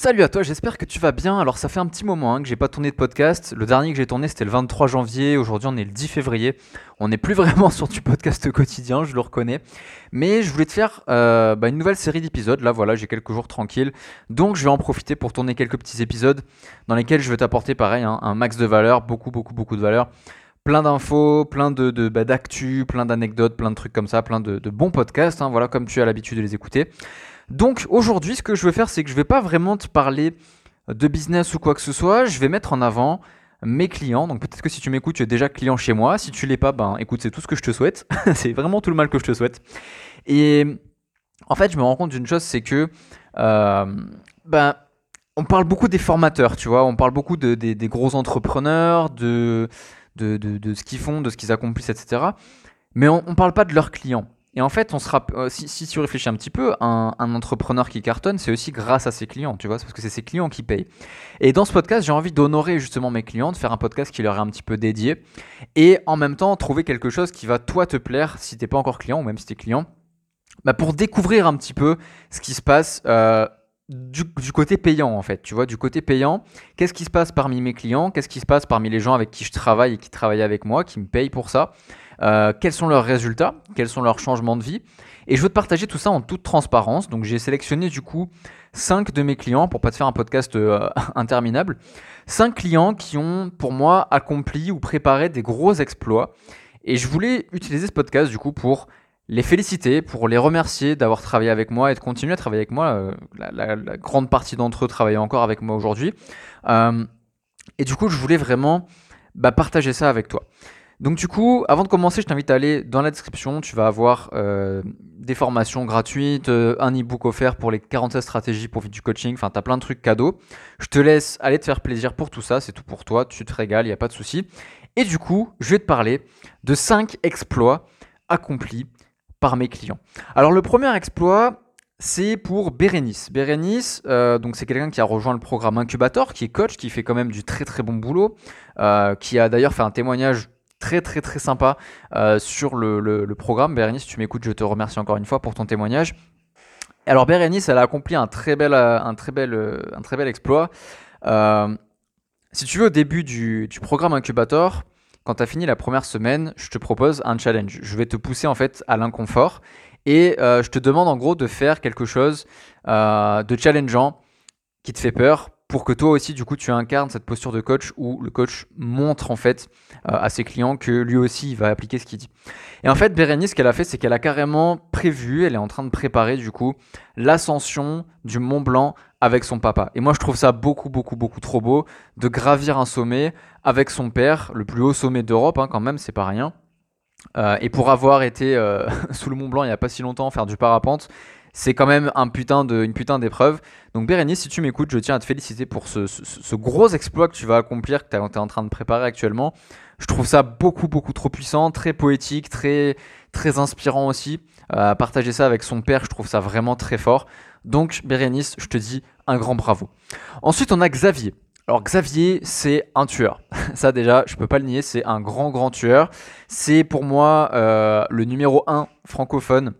Salut à toi, j'espère que tu vas bien. Alors ça fait un petit moment hein, que j'ai pas tourné de podcast. Le dernier que j'ai tourné c'était le 23 janvier. Aujourd'hui on est le 10 février. On n'est plus vraiment sur du podcast quotidien, je le reconnais. Mais je voulais te faire euh, bah, une nouvelle série d'épisodes. Là voilà, j'ai quelques jours tranquilles. Donc je vais en profiter pour tourner quelques petits épisodes dans lesquels je vais t'apporter pareil hein, un max de valeur, beaucoup beaucoup beaucoup de valeur. Plein d'infos, plein de, de bah, d'actu, plein d'anecdotes, plein de trucs comme ça, plein de, bons podcasts. Hein, voilà comme tu as l'habitude de les écouter. Donc aujourd'hui, ce que je veux faire, c'est que je vais pas vraiment te parler de business ou quoi que ce soit. Je vais mettre en avant mes clients. Donc peut-être que si tu m'écoutes, tu es déjà client chez moi. Si tu l'es pas, ben écoute, c'est tout ce que je te souhaite. c'est vraiment tout le mal que je te souhaite. Et en fait, je me rends compte d'une chose, c'est que euh, ben on parle beaucoup des formateurs, tu vois. On parle beaucoup de, des, gros entrepreneurs, de, de, de ce qu'ils font, de ce qu'ils accomplissent, etc. Mais on ne parle pas de leurs clients. Et en fait, on sera, euh, si, tu réfléchis un petit peu, un, entrepreneur qui cartonne, c'est aussi grâce à ses clients, tu vois, parce que c'est ses clients qui payent. Et dans ce podcast, j'ai envie d'honorer justement mes clients, de faire un podcast qui leur est un petit peu dédié, et en même temps trouver quelque chose qui va toi te plaire si t'es pas encore client ou même si t'es client, bah pour découvrir un petit peu ce qui se passe. Euh, du, du, côté payant en fait, tu vois, du côté payant, qu'est-ce qui se passe parmi mes clients, qu'est-ce qui se passe parmi les gens avec qui je travaille et qui travaillent avec moi, qui me payent pour ça, euh, quels sont leurs résultats, quels sont leurs changements de vie? Et je veux te partager tout ça en toute transparence. Donc j'ai sélectionné du coup 5 de mes clients, pour pas te faire un podcast euh, interminable, 5 clients qui ont pour moi accompli ou préparé des gros exploits. Et je voulais utiliser ce podcast du coup pour les féliciter, pour les remercier d'avoir travaillé avec moi et de continuer à travailler avec moi. Euh, la, grande partie d'entre eux travaillent encore avec moi aujourd'hui. et du coup, je voulais vraiment bah, partager ça avec toi. Donc du coup, avant de commencer, je t'invite à aller dans la description. Tu vas avoir euh, des formations gratuites, euh, un e-book offert pour les 47 stratégies pour vivre du coaching. Enfin, tu as plein de trucs cadeaux. Je te laisse aller te faire plaisir pour tout ça. C'est tout pour toi. Tu te régales, il n'y a pas de souci. Et du coup, je vais te parler de 5 exploits accomplis par mes clients. Alors le premier exploit, c'est pour Bérénice. Bérénice, euh, donc c'est quelqu'un qui a rejoint le programme Incubator, qui est coach, qui fait quand même du très très bon boulot, qui a d'ailleurs fait un témoignage très très très sympa euh, sur le, programme. Bérénice, tu m'écoutes, je te remercie encore une fois pour ton témoignage. Alors Bérénice, elle a accompli un très bel, euh, un très bel, euh, un très bel exploit. si tu veux, au début du, programme Incubator, quand tu as fini la première semaine, je te propose un challenge. Je vais te pousser en fait à l'inconfort et je te demande en gros de faire quelque chose de challengeant qui te fait peur pour que toi aussi, du coup, tu incarnes cette posture de coach où le coach montre en fait euh, à ses clients que lui aussi, il va appliquer ce qu'il dit. Et en fait, Bérénice, ce qu'elle a fait, c'est qu'elle a carrément prévu, elle est en train de préparer du coup l'ascension du Mont Blanc avec son papa. Et moi, je trouve ça beaucoup, beaucoup, beaucoup trop beau de gravir un sommet avec son père, le plus haut sommet d'Europe, hein, quand même, c'est pas rien. Euh, et pour avoir été euh, sous le Mont Blanc il n'y a pas si longtemps, faire du parapente, c'est quand même un putain de, une putain d'épreuve. Donc Bérénice, si tu m'écoutes, je tiens à te féliciter pour ce, gros exploit que tu vas accomplir, que tu es en train de préparer actuellement. Je trouve ça beaucoup, beaucoup trop puissant, très poétique, très, très inspirant aussi. Euh, partager ça avec son père, je trouve ça vraiment très fort. Donc Bérénice, je te dis un grand bravo. Ensuite, on a Xavier. Alors Xavier, c'est un tueur. Ça déjà, je peux pas le nier, c'est un grand grand tueur. C'est pour moi euh, le numéro 1 francophone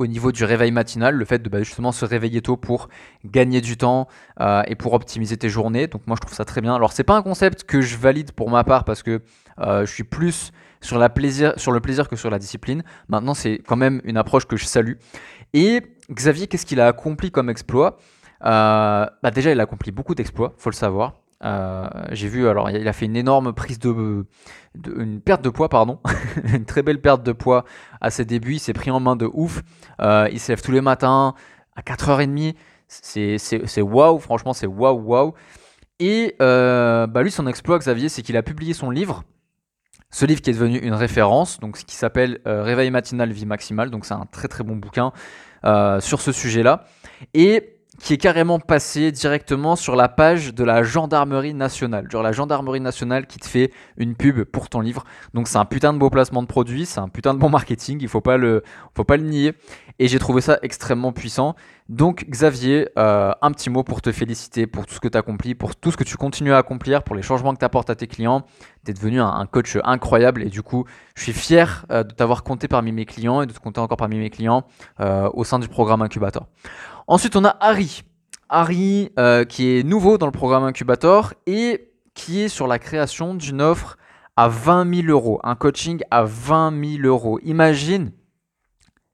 au niveau du réveil matinal, le fait de bah, justement se réveiller tôt pour gagner du temps euh, et pour optimiser tes journées. Donc moi je trouve ça très bien. Alors c'est pas un concept que je valide pour ma part parce que euh, je suis plus sur, la plaisir, sur le plaisir que sur la discipline. Maintenant c'est quand même une approche que je salue. Et Xavier, qu'est-ce qu'il a accompli comme exploit? Euh, bah Déjà il a accompli beaucoup d'exploits, faut le savoir. Euh, j'ai vu, alors il a fait une énorme prise de, une perte de poids, pardon, une très belle perte de poids à ses débuts. Il s'est pris en main de ouf. Euh, il se lève tous les matins à 4h30. C'est waouh, franchement, c'est waouh, waouh. Et euh, bah lui, son exploit, Xavier, c'est qu'il a publié son livre. Ce livre qui est devenu une référence, donc ce qui s'appelle Réveil matinal, vie maximale. Donc c'est un très très bon bouquin sur ce sujet-là. Et qui est carrément passé directement sur la page de la gendarmerie nationale. Genre la gendarmerie nationale qui te fait une pub pour ton livre. Donc c'est un putain de beau placement de produit, c'est un putain de bon marketing, il faut pas le, faut pas le nier. Et j'ai trouvé ça extrêmement puissant. Donc Xavier, euh, un petit mot pour te féliciter pour tout ce que tu as accompli, pour tout ce que tu continues à accomplir, pour les changements que tu apportes à tes clients. Tu es devenu un, coach incroyable et du coup, je suis fier euh, de t'avoir compté parmi mes clients et de te compter encore parmi mes clients euh, au sein du programme Incubator. Ensuite, on a Harry. Harry, qui est nouveau dans le programme Incubator et qui est sur la création d'une offre à 20 000 euros, un coaching à 20 000 euros. Imagine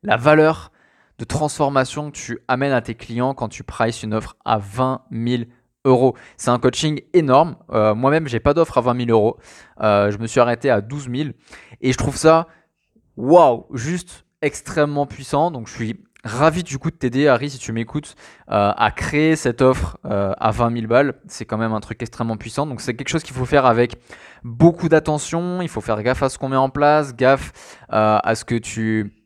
la valeur de transformation que tu amènes à tes clients quand tu prices une offre à 20 000 euros. C'est un coaching énorme. Euh, moi-même, j'ai pas d'offre à 20 000 euros. Euh, je me suis arrêté à 12 000 et je trouve ça waouh, juste extrêmement puissant. Donc, je suis ravi du coup de t'aider, Harry, si tu m'écoutes, euh, à créer cette offre à 20 000 balles. C'est quand même un truc extrêmement puissant. Donc c'est quelque chose qu'il faut faire avec beaucoup d'attention. Il faut faire gaffe à ce qu'on met en place, gaffe à ce que tu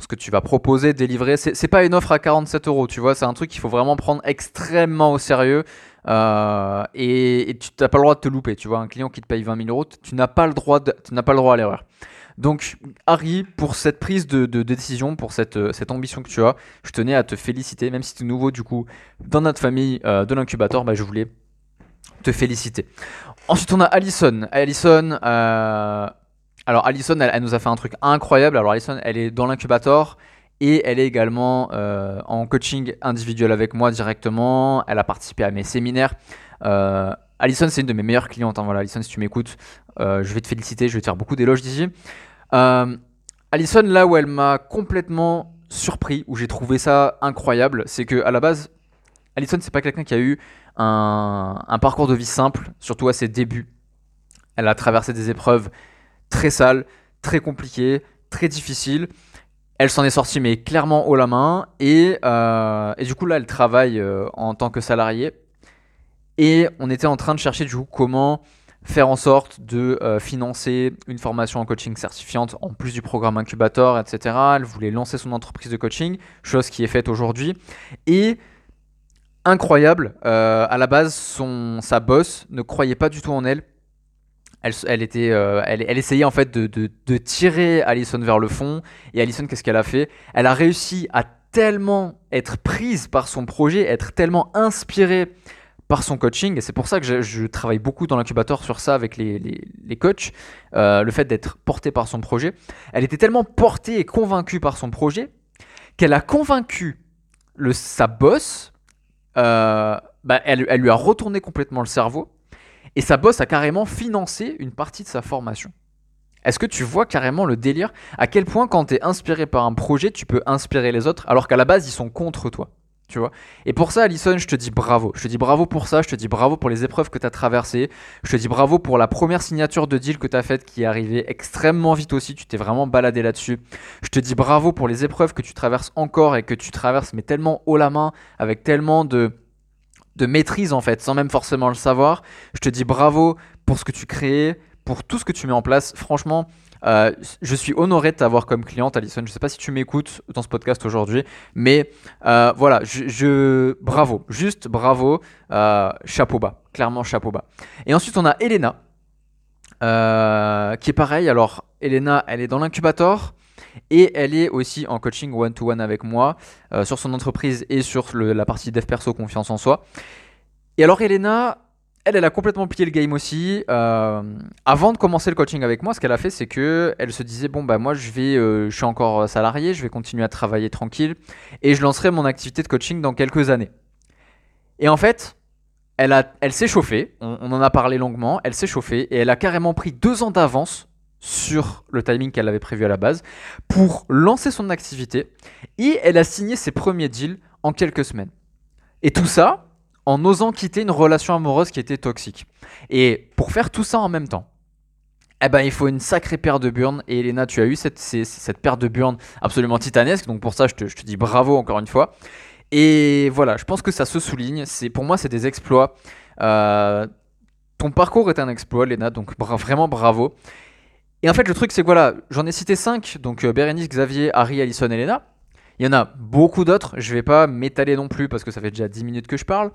ce que tu vas proposer, délivrer. C'est pas une offre à 47 euros, tu vois. C'est un truc qu'il faut vraiment prendre extrêmement au sérieux. et, tu n'as pas le droit de te louper, tu vois. Un client qui te paye 20 000 euros, tu n'as pas le droit, tu n'as pas le droit à l'erreur. Donc, Harry, pour cette prise de, décision, pour cette, cette, ambition que tu as, je tenais à te féliciter, même si tu es nouveau, du coup, dans notre famille euh, de l'incubateur, bah, je voulais te féliciter. Ensuite, on a Alison. Alison, euh, alors Alison, elle, nous a fait un truc incroyable. Alors, Alison, elle est dans l'incubateur. Et elle est également euh, en coaching individuel avec moi directement. Elle a participé à mes séminaires. Alison, c'est une de mes meilleures clientes. Hein, voilà, Alison, si tu m'écoutes, je vais te féliciter. Je vais te faire beaucoup d'éloges d'ici. Euh, Alison, là où elle m'a complètement surpris, où j'ai trouvé ça incroyable, c'est que à la base, Alison, c'est pas quelqu'un qui a eu un, parcours de vie simple, surtout à ses débuts. Elle a traversé des épreuves très sales, très compliquées, très difficiles. Elle s'en est sortie, mais clairement haut la main. Et, euh, du coup, là, elle travaille euh, en tant que salariée. Et on était en train de chercher, du coup, comment faire en sorte de euh, financer une formation en coaching certifiante en plus du programme incubator, etc. Elle voulait lancer son entreprise de coaching, chose qui est faite aujourd'hui. Et incroyable, à la base, son, sa boss ne croyait pas du tout en elle. Elle, était, euh, elle, essayait en fait de, tirer Alison vers le fond. Et Alison, qu'est-ce qu'elle a fait? Elle a réussi à tellement être prise par son projet, être tellement inspirée par son coaching. Et c'est pour ça que je, travaille beaucoup dans l'incubateur sur ça avec les, coachs. Euh, le fait d'être porté par son projet. Elle était tellement portée et convaincue par son projet qu'elle a convaincu le, sa boss. Euh, bah, elle, elle lui a retourné complètement le cerveau. Et sa boss a carrément financé une partie de sa formation. Est-ce que tu vois carrément le délire? À quel point quand tu es inspiré par un projet, tu peux inspirer les autres alors qu'à la base ils sont contre toi tu vois? Et pour ça, Alison, je te dis bravo. Je te dis bravo pour ça, je te dis bravo pour les épreuves que tu as traversées. Je te dis bravo pour la première signature de deal que tu as faite qui est arrivée extrêmement vite aussi. Tu t'es vraiment baladé là-dessus. Je te dis bravo pour les épreuves que tu traverses encore et que tu traverses, mais tellement haut la main, avec tellement de, de maîtrise en fait, sans même forcément le savoir. Je te dis bravo pour ce que tu crées, pour tout ce que tu mets en place. Franchement, euh, je suis honoré de t'avoir comme cliente, Alison. Je ne sais pas si tu m'écoutes dans ce podcast aujourd'hui, mais euh, voilà, je, bravo, juste bravo, euh, chapeau bas, clairement chapeau bas. Et ensuite, on a Elena, qui est pareil. Alors, Elena, elle est dans l'incubator. Et elle est aussi en coaching one-to-one avec moi sur son entreprise et sur la partie dev perso confiance en soi. Et alors Elena, elle, elle a complètement plié le game aussi. Euh, avant de commencer le coaching avec moi, ce qu'elle a fait, c'est que elle se disait bon bah moi je vais, euh, je suis encore salarié, je vais continuer à travailler tranquille et je lancerai mon activité de coaching dans quelques années. Et en fait, elle s'est chauffée. On, en a parlé longuement. Elle s'est chauffée et elle a carrément pris deux ans d'avance sur le timing qu'elle avait prévu à la base pour lancer son activité et elle a signé ses premiers deals en quelques semaines. Et tout ça, en osant quitter une relation amoureuse qui était toxique. Et pour faire tout ça en même temps, eh ben, il faut une sacrée paire de burnes. Et Elena, tu as eu cette, cette paire de burnes absolument titanesque. Donc pour ça, je te, je te, dis bravo encore une fois. Et voilà, je pense que ça se souligne. C'est Pour moi, c'est des exploits. Euh, ton parcours est un exploit, Elena. Donc vraiment bravo. Et en fait, le truc, c'est que voilà, j'en ai cité 5. Donc euh, Bérénice, Xavier, Harry, Alison, Elena. Il y en a beaucoup d'autres, je vais pas m'étaler non plus parce que ça fait déjà 10 minutes que je parle.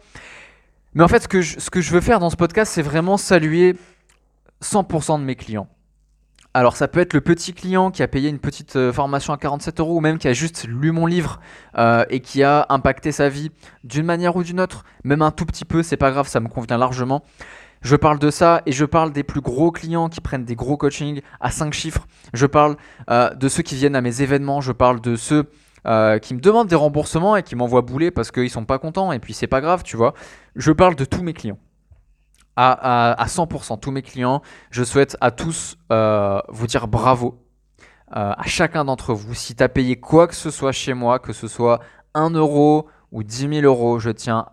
Mais en fait, ce que je, ce que je veux faire dans ce podcast, c'est vraiment saluer 100% de mes clients. Alors ça peut être le petit client qui a payé une petite euh, formation à 47 euros ou même qui a juste lu mon livre euh, et qui a impacté sa vie d'une manière ou d'une autre, même un tout petit peu, c'est pas grave, ça me convient largement. Je parle de ça et je parle des plus gros clients qui prennent des gros coachings à 5 chiffres. Je parle euh, de ceux qui viennent à mes événements, je parle de ceux euh, qui me demandent des remboursements et qui m'envoient bouler parce qu'ils sont pas contents et puis c'est pas grave, tu vois. Je parle de tous mes clients. À, à, 100%, tous mes clients, je souhaite à tous euh, vous dire bravo à chacun d'entre vous. Si tu as payé quoi que ce soit chez moi, que ce soit 1 euro ou 10 000 euros, je tiens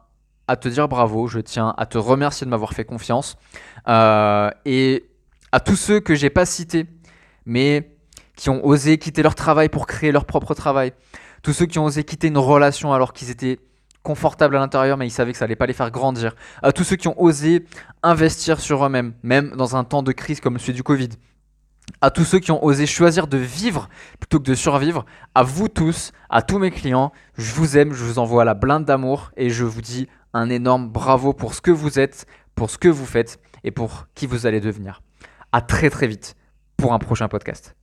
à te dire bravo, je tiens à te remercier de m'avoir fait confiance. et à tous ceux que j'ai pas cités, mais qui ont osé quitter leur travail pour créer leur propre travail, tous ceux qui ont osé quitter une relation alors qu'ils étaient confortables à l'intérieur mais ils savaient que ça allait pas les faire grandir, à tous ceux qui ont osé investir sur eux-mêmes, même dans un temps de crise comme celui du Covid, à tous ceux qui ont osé choisir de vivre plutôt que de survivre, à vous tous, à tous mes clients, je vous aime, je vous envoie la blinde d'amour et je vous dis un énorme bravo pour ce que vous êtes, pour ce que vous faites et pour qui vous allez devenir. À très très vite pour un prochain podcast.